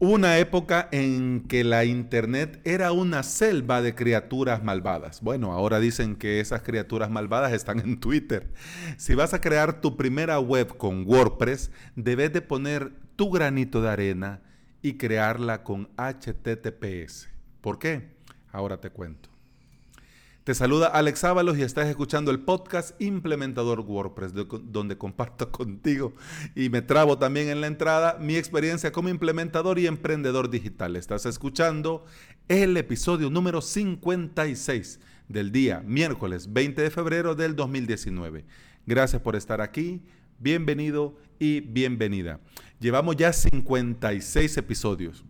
Una época en que la Internet era una selva de criaturas malvadas. Bueno, ahora dicen que esas criaturas malvadas están en Twitter. Si vas a crear tu primera web con WordPress, debes de poner tu granito de arena y crearla con HTTPS. ¿Por qué? Ahora te cuento. Te saluda Alex Ábalos y estás escuchando el podcast Implementador WordPress, donde comparto contigo y me trabo también en la entrada mi experiencia como implementador y emprendedor digital. Estás escuchando el episodio número 56 del día miércoles 20 de febrero del 2019. Gracias por estar aquí, bienvenido y bienvenida. Llevamos ya 56 episodios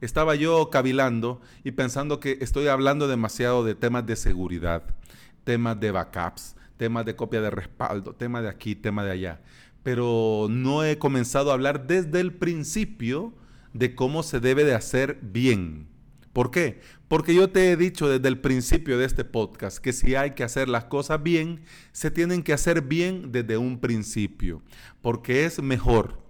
estaba yo cavilando y pensando que estoy hablando demasiado de temas de seguridad, temas de backups, temas de copia de respaldo, temas de aquí, temas de allá. Pero no he comenzado a hablar desde el principio de cómo se debe de hacer bien. ¿Por qué? Porque yo te he dicho desde el principio de este podcast que si hay que hacer las cosas bien, se tienen que hacer bien desde un principio. Porque es mejor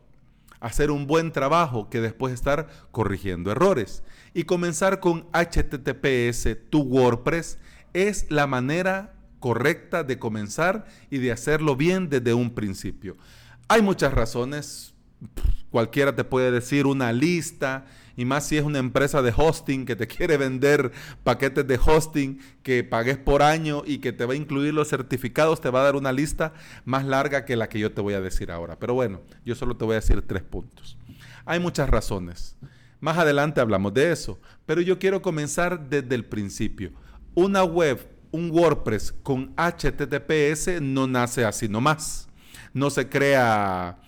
hacer un buen trabajo que después estar corrigiendo errores. Y comenzar con HTTPS, tu WordPress, es la manera correcta de comenzar y de hacerlo bien desde un principio. Hay muchas razones, cualquiera te puede decir una lista, y más si es una empresa de hosting que te quiere vender paquetes de hosting que pagues por año y que te va a incluir los certificados, te va a dar una lista más larga que la que yo te voy a decir ahora. Pero bueno, yo solo te voy a decir tres puntos. Hay muchas razones. Más adelante hablamos de eso, pero yo quiero comenzar desde el principio. Una web, un WordPress con HTTPS no nace así nomás. No se crea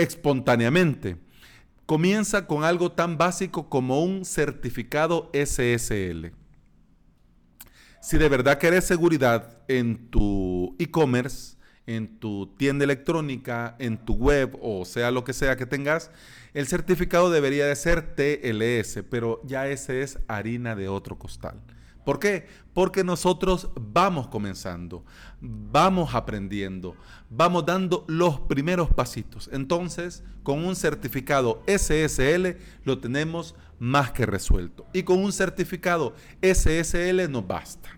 espontáneamente comienza con algo tan básico como un certificado SSL. Si de verdad querés seguridad en tu e-commerce, en tu tienda electrónica, en tu web o sea lo que sea que tengas, el certificado debería de ser TLS, pero ya ese es harina de otro costal. ¿Por qué? Porque nosotros vamos comenzando, vamos aprendiendo, vamos dando los primeros pasitos. Entonces, con un certificado SSL lo tenemos más que resuelto. Y con un certificado SSL nos basta.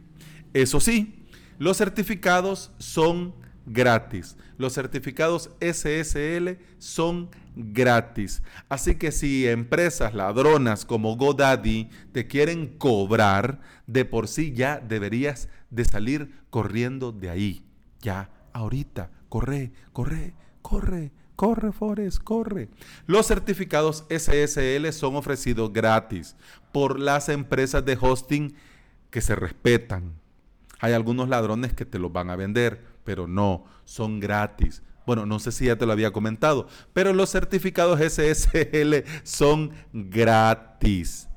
Eso sí, los certificados son gratis. Los certificados SSL son gratis. Así que si empresas ladronas como GoDaddy te quieren cobrar, de por sí ya deberías de salir corriendo de ahí. Ya, ahorita, corre, corre, corre. Corre, Forest, corre. Los certificados SSL son ofrecidos gratis por las empresas de hosting que se respetan. Hay algunos ladrones que te los van a vender, pero no, son gratis. Bueno, no sé si ya te lo había comentado, pero los certificados SSL son gratis,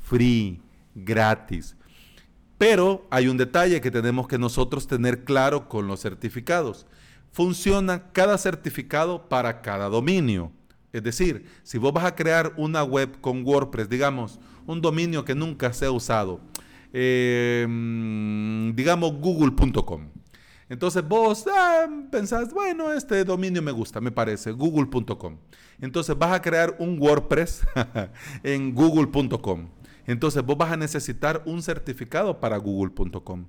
free, gratis. Pero hay un detalle que tenemos que nosotros tener claro con los certificados. Funciona cada certificado para cada dominio. Es decir, si vos vas a crear una web con WordPress, digamos, un dominio que nunca se ha usado, eh, digamos google.com entonces vos ah, pensás, bueno, este dominio me gusta, me parece, google.com. Entonces vas a crear un WordPress en google.com. Entonces vos vas a necesitar un certificado para google.com.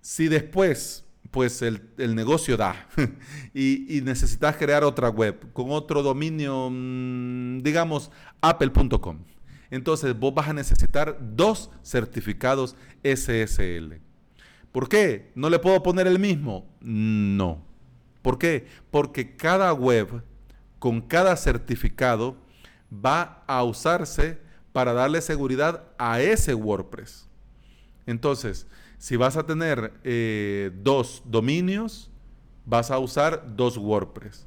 Si después, pues el, negocio da y, necesitas crear otra web con otro dominio, mm, digamos, apple.com. Entonces vos vas a necesitar dos certificados SSL. ¿Por qué? ¿No le puedo poner el mismo? No. ¿Por qué? Porque cada web con cada certificado va a usarse para darle seguridad a ese WordPress. Entonces, si vas a tener eh, dos dominios, vas a usar dos WordPress.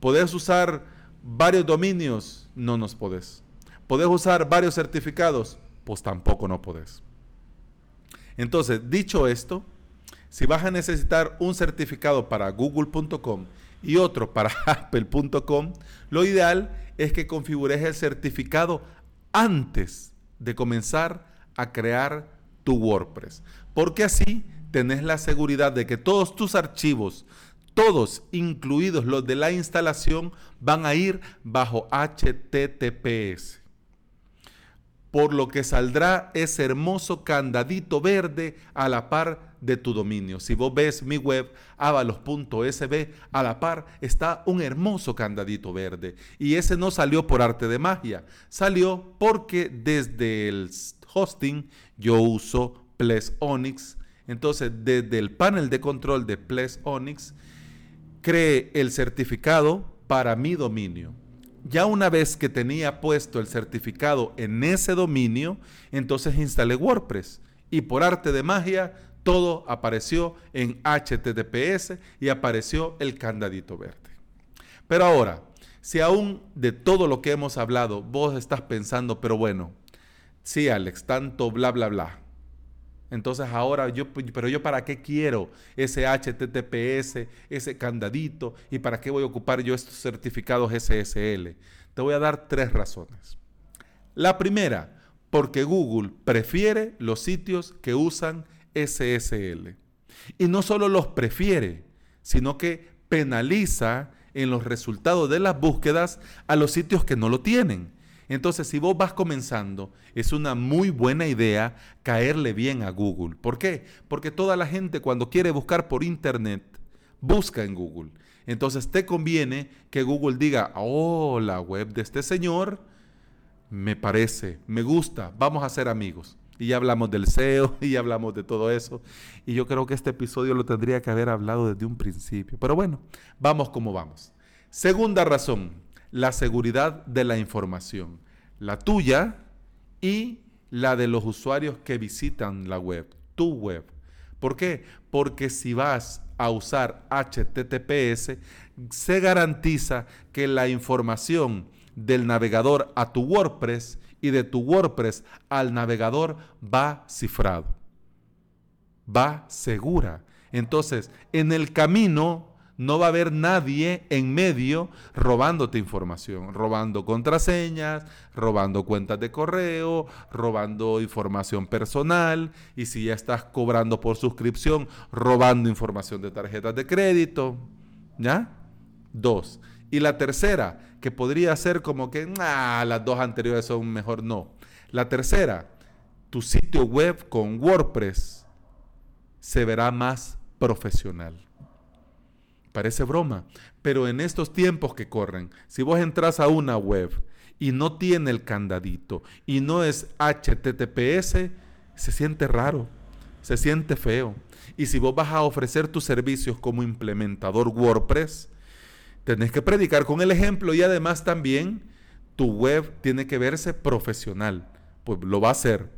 ¿Podés usar varios dominios? No nos podés. ¿Podés usar varios certificados? Pues tampoco no podés. Entonces, dicho esto, si vas a necesitar un certificado para google.com y otro para apple.com, lo ideal es que configures el certificado antes de comenzar a crear tu WordPress. Porque así tenés la seguridad de que todos tus archivos, todos, incluidos los de la instalación, van a ir bajo HTTPS. Por lo que saldrá ese hermoso candadito verde a la par de tu dominio. Si vos ves mi web, avalos.sb, a la par está un hermoso candadito verde. Y ese no salió por arte de magia, salió porque desde el hosting yo uso Ples Onyx. Entonces, desde el panel de control de Ples Onyx, cree el certificado para mi dominio. Ya una vez que tenía puesto el certificado en ese dominio, entonces instalé WordPress y por arte de magia todo apareció en HTTPS y apareció el candadito verde. Pero ahora, si aún de todo lo que hemos hablado vos estás pensando, pero bueno, sí Alex, tanto bla bla bla, entonces ahora yo, pero yo para qué quiero ese HTTPS, ese candadito y para qué voy a ocupar yo estos certificados SSL. Te voy a dar tres razones. La primera, porque Google prefiere los sitios que usan SSL. Y no solo los prefiere, sino que penaliza en los resultados de las búsquedas a los sitios que no lo tienen. Entonces, si vos vas comenzando, es una muy buena idea caerle bien a Google. ¿Por qué? Porque toda la gente cuando quiere buscar por Internet, busca en Google. Entonces, te conviene que Google diga, oh, la web de este señor me parece, me gusta, vamos a ser amigos. Y ya hablamos del SEO y ya hablamos de todo eso. Y yo creo que este episodio lo tendría que haber hablado desde un principio. Pero bueno, vamos como vamos. Segunda razón, la seguridad de la información, la tuya y la de los usuarios que visitan la web, tu web. ¿Por qué? Porque si vas a usar HTTPS, se garantiza que la información del navegador a tu WordPress y de tu WordPress al navegador va cifrado, va segura. Entonces, en el camino no va a haber nadie en medio robándote información, robando contraseñas, robando cuentas de correo, robando información personal y si ya estás cobrando por suscripción, robando información de tarjetas de crédito. ¿Ya? Dos. Y la tercera, que podría ser como que ah, las dos anteriores son mejor, no. La tercera, tu sitio web con WordPress se verá más profesional. Parece broma, pero en estos tiempos que corren, si vos entras a una web y no tiene el candadito y no es HTTPS, se siente raro, se siente feo. Y si vos vas a ofrecer tus servicios como implementador WordPress, tenés que predicar con el ejemplo y además también tu web tiene que verse profesional. Pues lo va a hacer,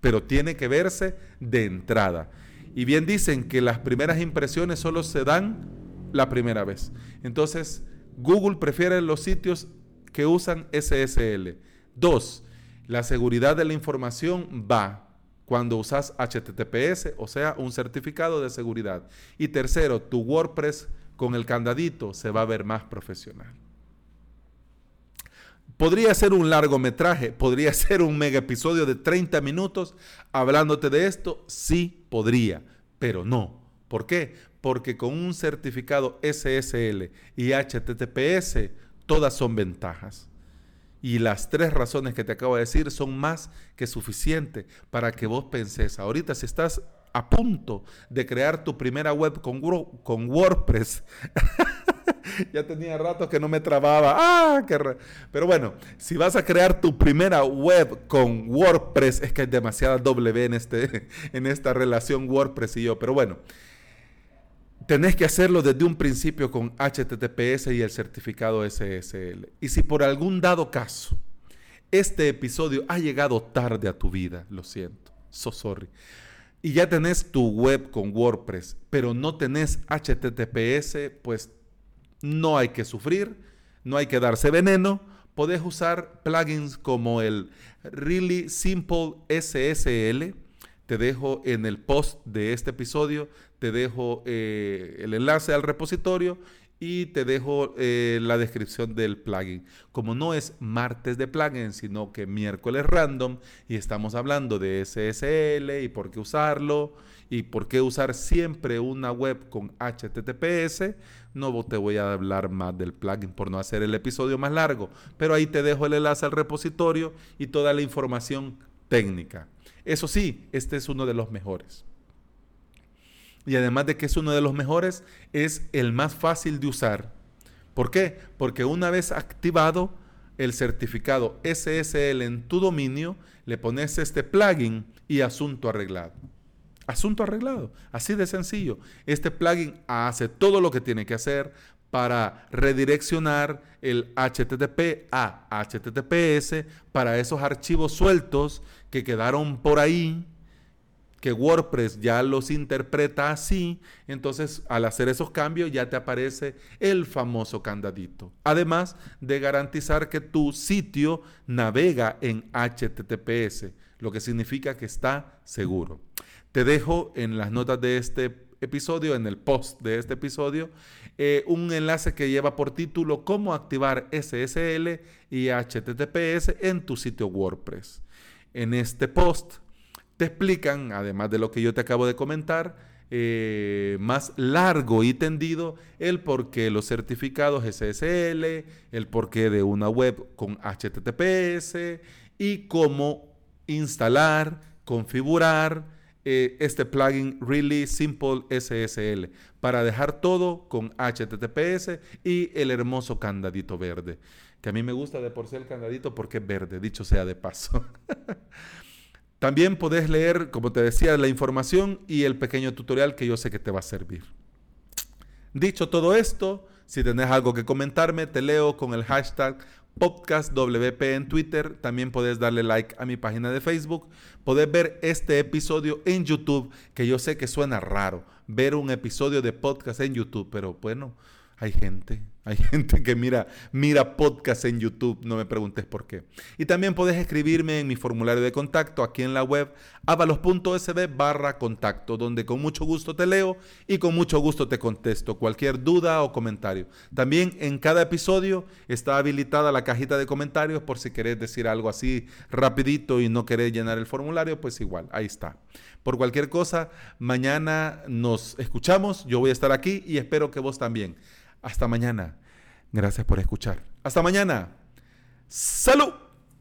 pero tiene que verse de entrada. Y bien dicen que las primeras impresiones solo se dan la primera vez. Entonces, Google prefiere los sitios que usan SSL. Dos, la seguridad de la información va cuando usas HTTPS, o sea, un certificado de seguridad. Y tercero, tu WordPress con el candadito se va a ver más profesional. Podría ser un largometraje, podría ser un mega episodio de 30 minutos hablándote de esto, sí podría, pero no. ¿Por qué? porque con un certificado SSL y HTTPS todas son ventajas. Y las tres razones que te acabo de decir son más que suficientes para que vos penses. Ahorita si estás a punto de crear tu primera web con, WordPress, ya tenía rato que no me trababa. Ah, Pero bueno, si vas a crear tu primera web con WordPress, es que hay demasiada W en, este, en esta relación WordPress y yo. Pero bueno, tenés que hacerlo desde un principio con HTTPS y el certificado SSL. Y si por algún dado caso este episodio ha llegado tarde a tu vida, lo siento, so sorry. Y ya tenés tu web con WordPress, pero no tenés HTTPS, pues no hay que sufrir, no hay que darse veneno. Podés usar plugins como el Really Simple SSL. Te dejo en el post de este episodio te dejo eh, el enlace al repositorio y te dejo eh, la descripción del plugin. Como no es martes de plugin, sino que miércoles random y estamos hablando de SSL y por qué usarlo y por qué usar siempre una web con HTTPS, no te voy a hablar más del plugin por no hacer el episodio más largo, pero ahí te dejo el enlace al repositorio y toda la información técnica. Eso sí, este es uno de los mejores y además de que es uno de los mejores, es el más fácil de usar. ¿Por qué? Porque una vez activado el certificado SSL en tu dominio, le pones este plugin y asunto arreglado. Asunto arreglado, así de sencillo. Este plugin hace todo lo que tiene que hacer para redireccionar el HTTP a HTTPS para esos archivos sueltos que quedaron por ahí que WordPress ya los interpreta así, entonces al hacer esos cambios ya te aparece el famoso candadito. Además de garantizar que tu sitio navega en HTTPS, lo que significa que está seguro. Te dejo en las notas de este episodio, en el post de este episodio, eh, un enlace que lleva por título Cómo activar SSL y HTTPS en tu sitio WordPress. En este post. Te explican, además de lo que yo te acabo de comentar, eh, más largo y tendido el porqué los certificados SSL, el porqué de una web con HTTPS y cómo instalar, configurar eh, este plugin Really Simple SSL para dejar todo con HTTPS y el hermoso candadito verde. Que a mí me gusta de por sí el candadito porque es verde, dicho sea de paso. También podés leer, como te decía, la información y el pequeño tutorial que yo sé que te va a servir. Dicho todo esto, si tenés algo que comentarme, te leo con el hashtag podcastwp en Twitter. También podés darle like a mi página de Facebook. Podés ver este episodio en YouTube, que yo sé que suena raro ver un episodio de podcast en YouTube, pero bueno, hay gente, hay gente que mira, mira podcast en YouTube, no me preguntes por qué. Y también puedes escribirme en mi formulario de contacto aquí en la web avalos.sb barra contacto, donde con mucho gusto te leo y con mucho gusto te contesto cualquier duda o comentario. También en cada episodio está habilitada la cajita de comentarios por si querés decir algo así rapidito y no querés llenar el formulario, pues igual, ahí está. Por cualquier cosa, mañana nos escuchamos, yo voy a estar aquí y espero que vos también. Hasta mañana. Gracias por escuchar. Hasta mañana. Salud.